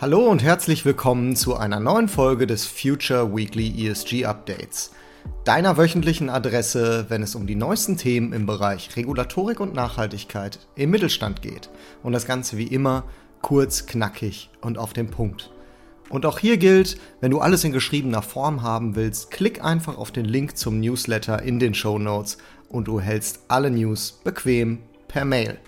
Hallo und herzlich willkommen zu einer neuen Folge des Future Weekly ESG Updates, deiner wöchentlichen Adresse, wenn es um die neuesten Themen im Bereich Regulatorik und Nachhaltigkeit im Mittelstand geht. Und das Ganze wie immer kurz, knackig und auf den Punkt. Und auch hier gilt, wenn du alles in geschriebener Form haben willst, klick einfach auf den Link zum Newsletter in den Show Notes und du hältst alle News bequem per Mail.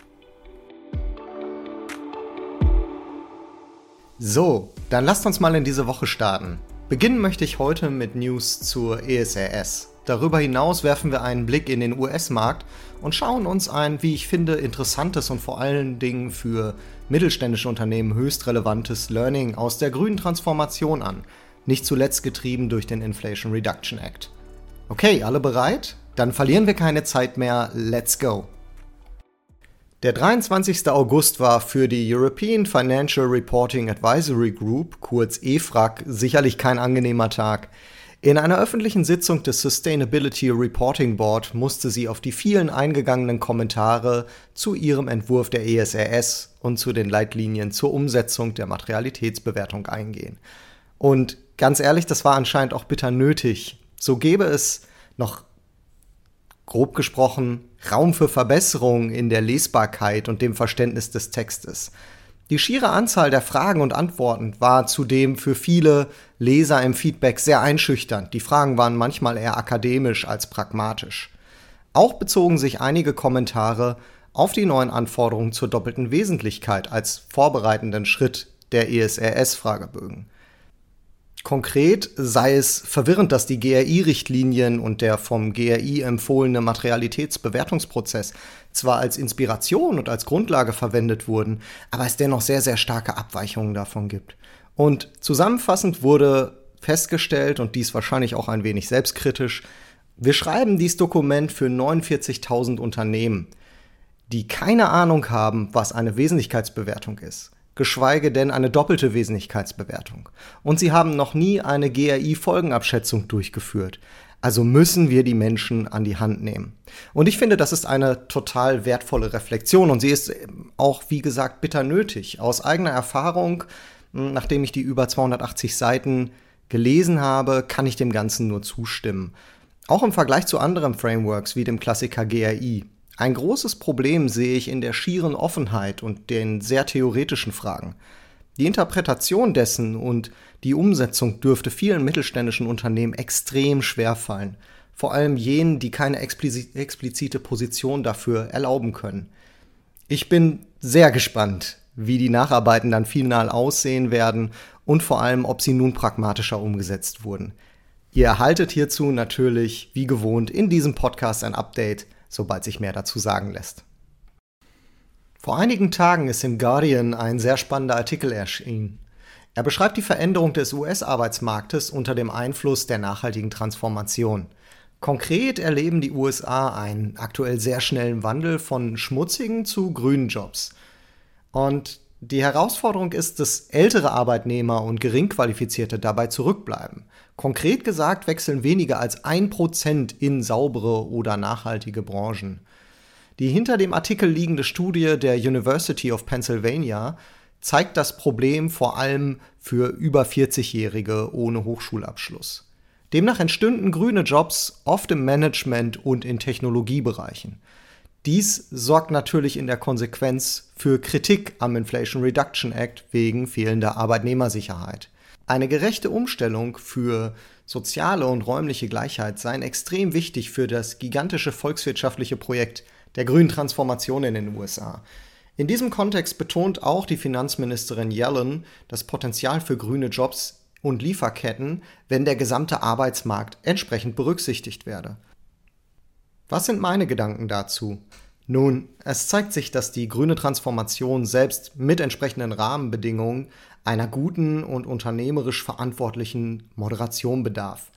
So, dann lasst uns mal in diese Woche starten. Beginnen möchte ich heute mit News zur ESRS. Darüber hinaus werfen wir einen Blick in den US-Markt und schauen uns ein, wie ich finde, interessantes und vor allen Dingen für mittelständische Unternehmen höchst relevantes Learning aus der grünen Transformation an, nicht zuletzt getrieben durch den Inflation Reduction Act. Okay, alle bereit? Dann verlieren wir keine Zeit mehr, let's go! Der 23. August war für die European Financial Reporting Advisory Group, kurz EFRAG, sicherlich kein angenehmer Tag. In einer öffentlichen Sitzung des Sustainability Reporting Board musste sie auf die vielen eingegangenen Kommentare zu ihrem Entwurf der ESRS und zu den Leitlinien zur Umsetzung der Materialitätsbewertung eingehen. Und ganz ehrlich, das war anscheinend auch bitter nötig. So gäbe es noch grob gesprochen Raum für Verbesserung in der Lesbarkeit und dem Verständnis des Textes. Die schiere Anzahl der Fragen und Antworten war zudem für viele Leser im Feedback sehr einschüchternd. Die Fragen waren manchmal eher akademisch als pragmatisch. Auch bezogen sich einige Kommentare auf die neuen Anforderungen zur doppelten Wesentlichkeit als vorbereitenden Schritt der ESRS-Fragebögen. Konkret sei es verwirrend, dass die GRI-Richtlinien und der vom GRI empfohlene Materialitätsbewertungsprozess zwar als Inspiration und als Grundlage verwendet wurden, aber es dennoch sehr, sehr starke Abweichungen davon gibt. Und zusammenfassend wurde festgestellt, und dies wahrscheinlich auch ein wenig selbstkritisch, wir schreiben dieses Dokument für 49.000 Unternehmen, die keine Ahnung haben, was eine Wesentlichkeitsbewertung ist geschweige denn eine doppelte Wesentlichkeitsbewertung. Und sie haben noch nie eine GRI-Folgenabschätzung durchgeführt. Also müssen wir die Menschen an die Hand nehmen. Und ich finde, das ist eine total wertvolle Reflexion und sie ist auch, wie gesagt, bitter nötig. Aus eigener Erfahrung, hm, nachdem ich die über 280 Seiten gelesen habe, kann ich dem Ganzen nur zustimmen. Auch im Vergleich zu anderen Frameworks wie dem Klassiker GRI. Ein großes Problem sehe ich in der schieren Offenheit und den sehr theoretischen Fragen. Die Interpretation dessen und die Umsetzung dürfte vielen mittelständischen Unternehmen extrem schwer fallen, vor allem jenen, die keine explizite Position dafür erlauben können. Ich bin sehr gespannt, wie die Nacharbeiten dann final aussehen werden und vor allem, ob sie nun pragmatischer umgesetzt wurden. Ihr erhaltet hierzu natürlich, wie gewohnt, in diesem Podcast ein Update – sobald sich mehr dazu sagen lässt. Vor einigen Tagen ist im Guardian ein sehr spannender Artikel erschienen. Er beschreibt die Veränderung des US-Arbeitsmarktes unter dem Einfluss der nachhaltigen Transformation. Konkret erleben die USA einen aktuell sehr schnellen Wandel von schmutzigen zu grünen Jobs. Und die Herausforderung ist, dass ältere Arbeitnehmer und geringqualifizierte dabei zurückbleiben. Konkret gesagt wechseln weniger als ein Prozent in saubere oder nachhaltige Branchen. Die hinter dem Artikel liegende Studie der University of Pennsylvania zeigt das Problem vor allem für über 40-Jährige ohne Hochschulabschluss. Demnach entstünden grüne Jobs oft im Management und in Technologiebereichen. Dies sorgt natürlich in der Konsequenz für Kritik am Inflation Reduction Act wegen fehlender Arbeitnehmersicherheit. Eine gerechte Umstellung für soziale und räumliche Gleichheit seien extrem wichtig für das gigantische volkswirtschaftliche Projekt der grünen Transformation in den USA. In diesem Kontext betont auch die Finanzministerin Yellen das Potenzial für grüne Jobs und Lieferketten, wenn der gesamte Arbeitsmarkt entsprechend berücksichtigt werde. Was sind meine Gedanken dazu? Nun, es zeigt sich, dass die grüne Transformation selbst mit entsprechenden Rahmenbedingungen einer guten und unternehmerisch verantwortlichen Moderation bedarf.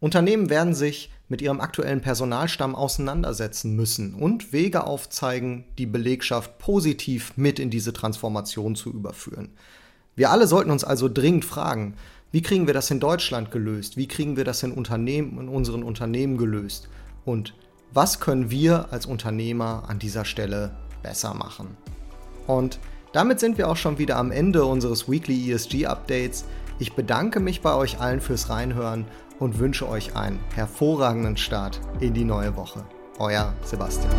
Unternehmen werden sich mit ihrem aktuellen Personalstamm auseinandersetzen müssen und Wege aufzeigen, die Belegschaft positiv mit in diese Transformation zu überführen. Wir alle sollten uns also dringend fragen, wie kriegen wir das in Deutschland gelöst? Wie kriegen wir das in Unternehmen, in unseren Unternehmen gelöst? Und was können wir als Unternehmer an dieser Stelle besser machen? Und Damit sind wir auch schon wieder am Ende unseres Weekly ESG Updates. Ich bedanke mich bei euch allen fürs Reinhören und wünsche euch einen hervorragenden Start in die neue Woche. Euer Sebastian.